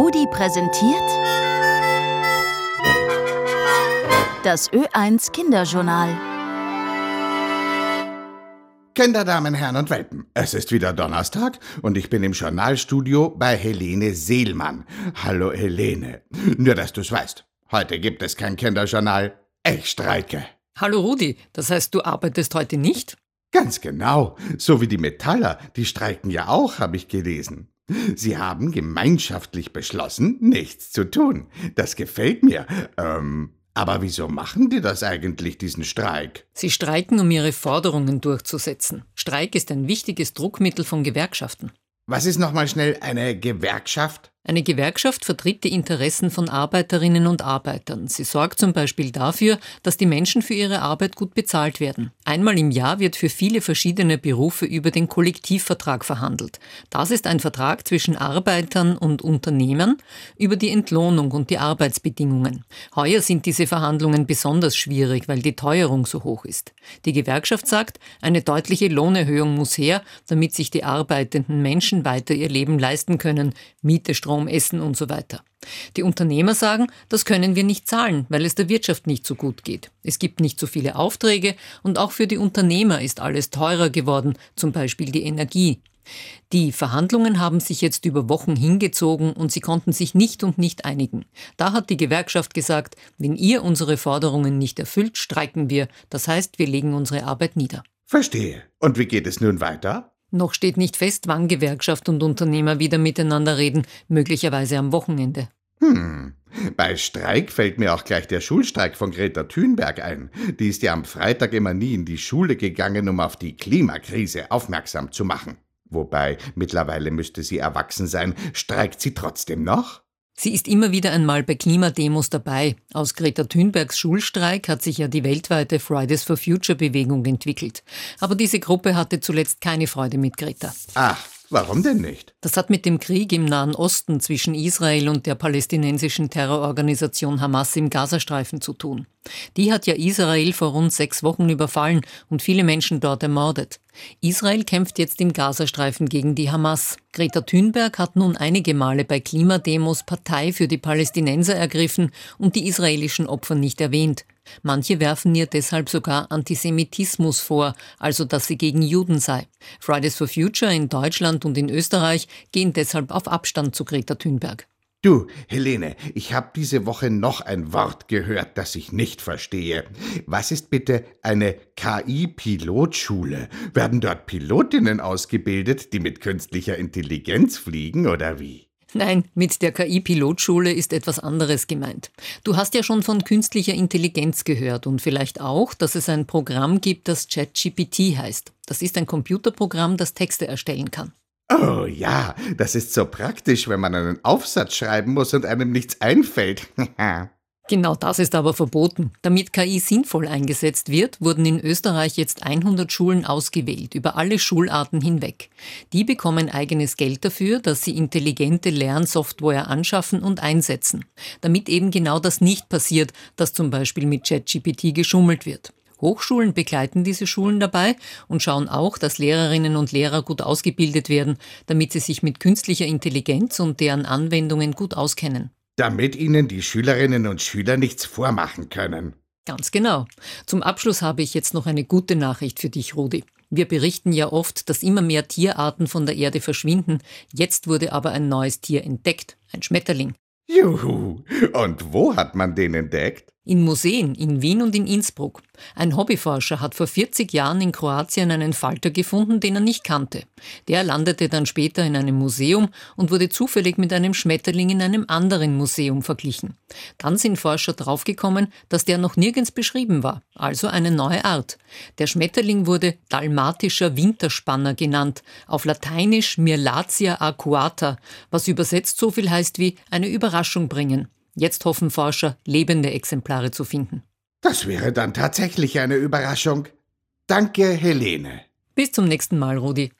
Rudi präsentiert das Ö1 Kinderjournal. Kinderdamen, Herren und Welpen, es ist wieder Donnerstag und ich bin im Journalstudio bei Helene Seelmann. Hallo Helene. Nur, dass du's weißt, heute gibt es kein Kinderjournal. Ich streike. Hallo Rudi, das heißt, du arbeitest heute nicht? Ganz genau, so wie die Metaller, die streiken ja auch, habe ich gelesen. Sie haben gemeinschaftlich beschlossen, nichts zu tun. Das gefällt mir. Ähm, aber wieso machen die das eigentlich, diesen Streik? Sie streiken, um ihre Forderungen durchzusetzen. Streik ist ein wichtiges Druckmittel von Gewerkschaften. Was ist nochmal schnell eine Gewerkschaft? Eine Gewerkschaft vertritt die Interessen von Arbeiterinnen und Arbeitern. Sie sorgt zum Beispiel dafür, dass die Menschen für ihre Arbeit gut bezahlt werden. Einmal im Jahr wird für viele verschiedene Berufe über den Kollektivvertrag verhandelt. Das ist ein Vertrag zwischen Arbeitern und Unternehmern über die Entlohnung und die Arbeitsbedingungen. Heuer sind diese Verhandlungen besonders schwierig, weil die Teuerung so hoch ist. Die Gewerkschaft sagt, eine deutliche Lohnerhöhung muss her, damit sich die arbeitenden Menschen weiter ihr Leben leisten können. Miete, Essen und so weiter. Die Unternehmer sagen, das können wir nicht zahlen, weil es der Wirtschaft nicht so gut geht. Es gibt nicht so viele Aufträge und auch für die Unternehmer ist alles teurer geworden, zum Beispiel die Energie. Die Verhandlungen haben sich jetzt über Wochen hingezogen und sie konnten sich nicht und nicht einigen. Da hat die Gewerkschaft gesagt, wenn ihr unsere Forderungen nicht erfüllt, streiken wir. Das heißt, wir legen unsere Arbeit nieder. Verstehe. Und wie geht es nun weiter? Noch steht nicht fest, wann Gewerkschaft und Unternehmer wieder miteinander reden, möglicherweise am Wochenende. Hm. Bei Streik fällt mir auch gleich der Schulstreik von Greta Thunberg ein. Die ist ja am Freitag immer nie in die Schule gegangen, um auf die Klimakrise aufmerksam zu machen. Wobei, mittlerweile müsste sie erwachsen sein. Streikt sie trotzdem noch? Sie ist immer wieder einmal bei Klimademos dabei. Aus Greta Thunbergs Schulstreik hat sich ja die weltweite Fridays for Future Bewegung entwickelt. Aber diese Gruppe hatte zuletzt keine Freude mit Greta. Ach, warum denn nicht? Das hat mit dem Krieg im Nahen Osten zwischen Israel und der palästinensischen Terrororganisation Hamas im Gazastreifen zu tun. Die hat ja Israel vor rund sechs Wochen überfallen und viele Menschen dort ermordet. Israel kämpft jetzt im Gazastreifen gegen die Hamas. Greta Thunberg hat nun einige Male bei Klimademos Partei für die Palästinenser ergriffen und die israelischen Opfer nicht erwähnt. Manche werfen ihr deshalb sogar Antisemitismus vor, also dass sie gegen Juden sei. Fridays for Future in Deutschland und in Österreich gehen deshalb auf Abstand zu Greta Thunberg. Du, Helene, ich habe diese Woche noch ein Wort gehört, das ich nicht verstehe. Was ist bitte eine KI-Pilotschule? Werden dort Pilotinnen ausgebildet, die mit künstlicher Intelligenz fliegen oder wie? Nein, mit der KI-Pilotschule ist etwas anderes gemeint. Du hast ja schon von künstlicher Intelligenz gehört und vielleicht auch, dass es ein Programm gibt, das ChatGPT heißt. Das ist ein Computerprogramm, das Texte erstellen kann. Oh ja, das ist so praktisch, wenn man einen Aufsatz schreiben muss und einem nichts einfällt. Genau das ist aber verboten. Damit KI sinnvoll eingesetzt wird, wurden in Österreich jetzt 100 Schulen ausgewählt, über alle Schularten hinweg. Die bekommen eigenes Geld dafür, dass sie intelligente Lernsoftware anschaffen und einsetzen, damit eben genau das nicht passiert, dass zum Beispiel mit ChatGPT geschummelt wird. Hochschulen begleiten diese Schulen dabei und schauen auch, dass Lehrerinnen und Lehrer gut ausgebildet werden, damit sie sich mit künstlicher Intelligenz und deren Anwendungen gut auskennen. Damit ihnen die Schülerinnen und Schüler nichts vormachen können. Ganz genau. Zum Abschluss habe ich jetzt noch eine gute Nachricht für dich, Rudi. Wir berichten ja oft, dass immer mehr Tierarten von der Erde verschwinden. Jetzt wurde aber ein neues Tier entdeckt, ein Schmetterling. Juhu! Und wo hat man den entdeckt? In Museen in Wien und in Innsbruck. Ein Hobbyforscher hat vor 40 Jahren in Kroatien einen Falter gefunden, den er nicht kannte. Der landete dann später in einem Museum und wurde zufällig mit einem Schmetterling in einem anderen Museum verglichen. Dann sind Forscher draufgekommen, dass der noch nirgends beschrieben war, also eine neue Art. Der Schmetterling wurde dalmatischer Winterspanner genannt, auf Lateinisch Mirlatia acuata, was übersetzt so viel heißt wie eine Überraschung bringen. Jetzt hoffen Forscher, lebende Exemplare zu finden. Das wäre dann tatsächlich eine Überraschung. Danke, Helene. Bis zum nächsten Mal, Rudi.